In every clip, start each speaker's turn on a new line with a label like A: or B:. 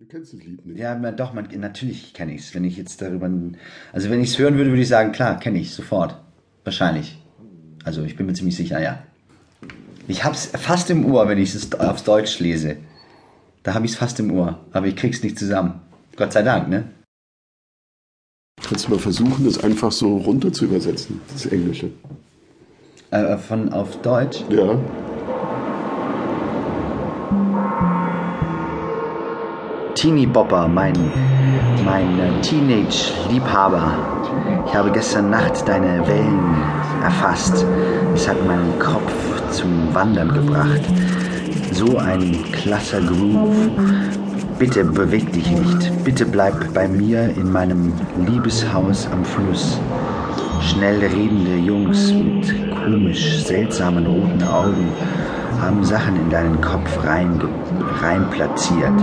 A: Du kennst das Lied nicht.
B: Ja, man, doch, man, natürlich kenne ich es. Wenn ich jetzt darüber. Also, wenn ich es hören würde, würde ich sagen, klar, kenne ich sofort. Wahrscheinlich. Also, ich bin mir ziemlich sicher, ja. Ich hab's fast im Ohr, wenn ich es aufs Deutsch lese. Da habe ich es fast im Ohr. Aber ich krieg's nicht zusammen. Gott sei Dank, ne?
A: Kannst du mal versuchen, das einfach so runter zu übersetzen, das Englische?
B: Äh, von auf Deutsch.
A: Ja.
B: Teenie Bopper, mein, mein äh, Teenage-Liebhaber. Ich habe gestern Nacht deine Wellen erfasst. Es hat meinen Kopf zum Wandern gebracht. So ein klasser Groove. Bitte beweg dich nicht. Bitte bleib bei mir in meinem Liebeshaus am Fluss. Schnell redende Jungs mit komisch seltsamen roten Augen haben Sachen in deinen Kopf rein, rein platziert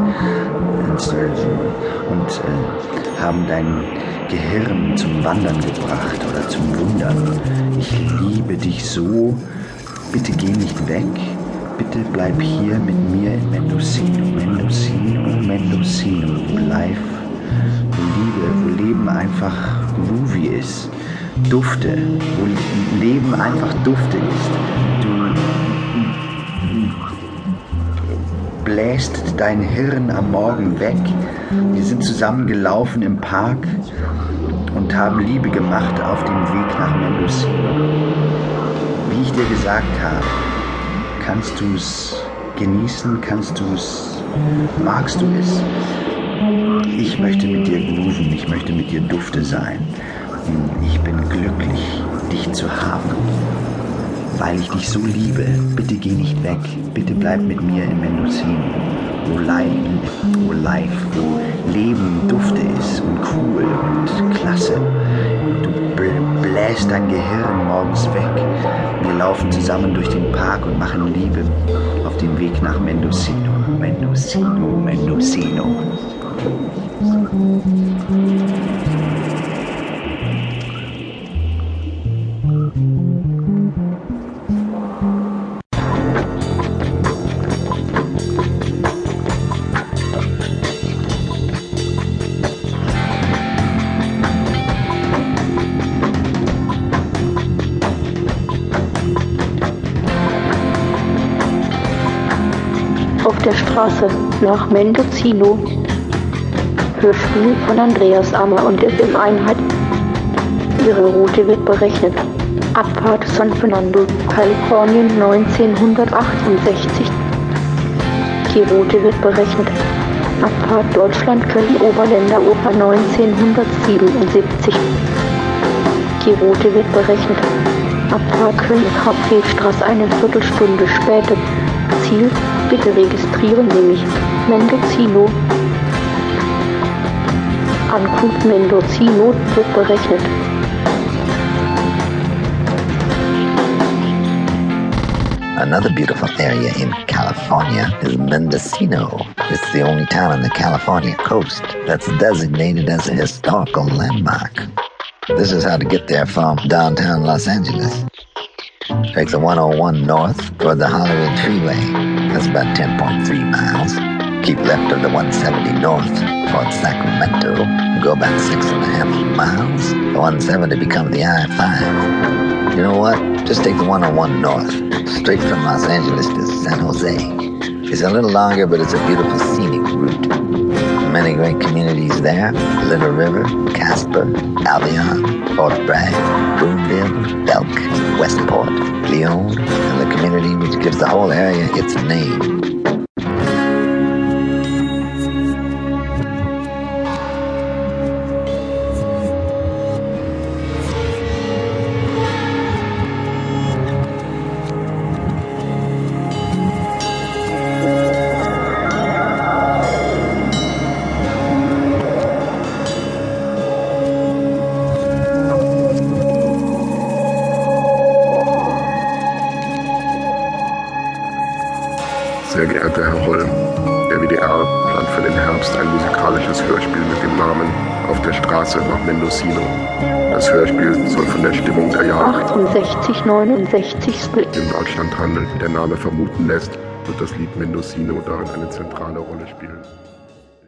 B: und, äh, haben dein Gehirn zum Wandern gebracht oder zum Wundern. Ich liebe dich so. Bitte geh nicht weg. Bitte bleib hier mit mir in Mendocino. Mendocino, Mendocino. Bleib, wo Liebe, wo Leben einfach groovy ist. Dufte, wo Leben einfach Dufte ist. Bläst dein Hirn am Morgen weg. Wir sind zusammen gelaufen im Park und haben Liebe gemacht auf dem Weg nach Mendocino. Wie ich dir gesagt habe, kannst du es genießen, kannst du es, magst du es? Ich möchte mit dir grooven, ich möchte mit dir Dufte sein. Ich bin glücklich, dich zu haben, weil ich dich so liebe. Bitte geh nicht weg, bitte bleib mit mir in Mendocino, wo, Leiden, wo Life, wo Leben Dufte ist und cool und klasse. Du bläst dein Gehirn morgens weg. Wir laufen zusammen durch den Park und machen Liebe auf dem Weg nach Mendocino. Mendocino, Mendocino.
C: Auf der Straße nach Mendocino. Hörspiel von Andreas Ammer und der Filmeinheit. Ihre Route wird berechnet. Abfahrt San Fernando, Kalifornien 1968. Die Route wird berechnet. Abfahrt Deutschland Köln Oberländer Oper 1977. Die Route wird berechnet. Abfahrt Köln Hauptwegstraße eine Viertelstunde später. Ziel bitte registrieren Sie mich. Mendocino. Ankunft Mendocino wird berechnet.
D: Another beautiful area in California is Mendocino. It's the only town on the California coast that's designated as a historical landmark. This is how to get there from downtown Los Angeles. Take the 101 north toward the Hollywood Freeway. That's about 10.3 miles. Keep left of the 170 north toward Sacramento. Go about six and a half miles. The 170 becomes the I-5. You know what? Just take the 101 north, straight from Los Angeles to San Jose. It's a little longer, but it's a beautiful scenic route. Many great communities there. Little River, Casper, Albion, Fort Bragg, Boonville, Belk, Westport, Leon, and the community which gives the whole area its name.
A: Sehr geehrter Herr Holm, der WDR plant für den Herbst ein musikalisches Hörspiel mit dem Namen Auf der Straße nach Mendocino. Das Hörspiel soll von der Stimmung der Jahre
C: 68, 69 Split.
A: in Deutschland handeln. Wie der Name vermuten lässt, wird das Lied Mendocino darin eine zentrale Rolle spielen.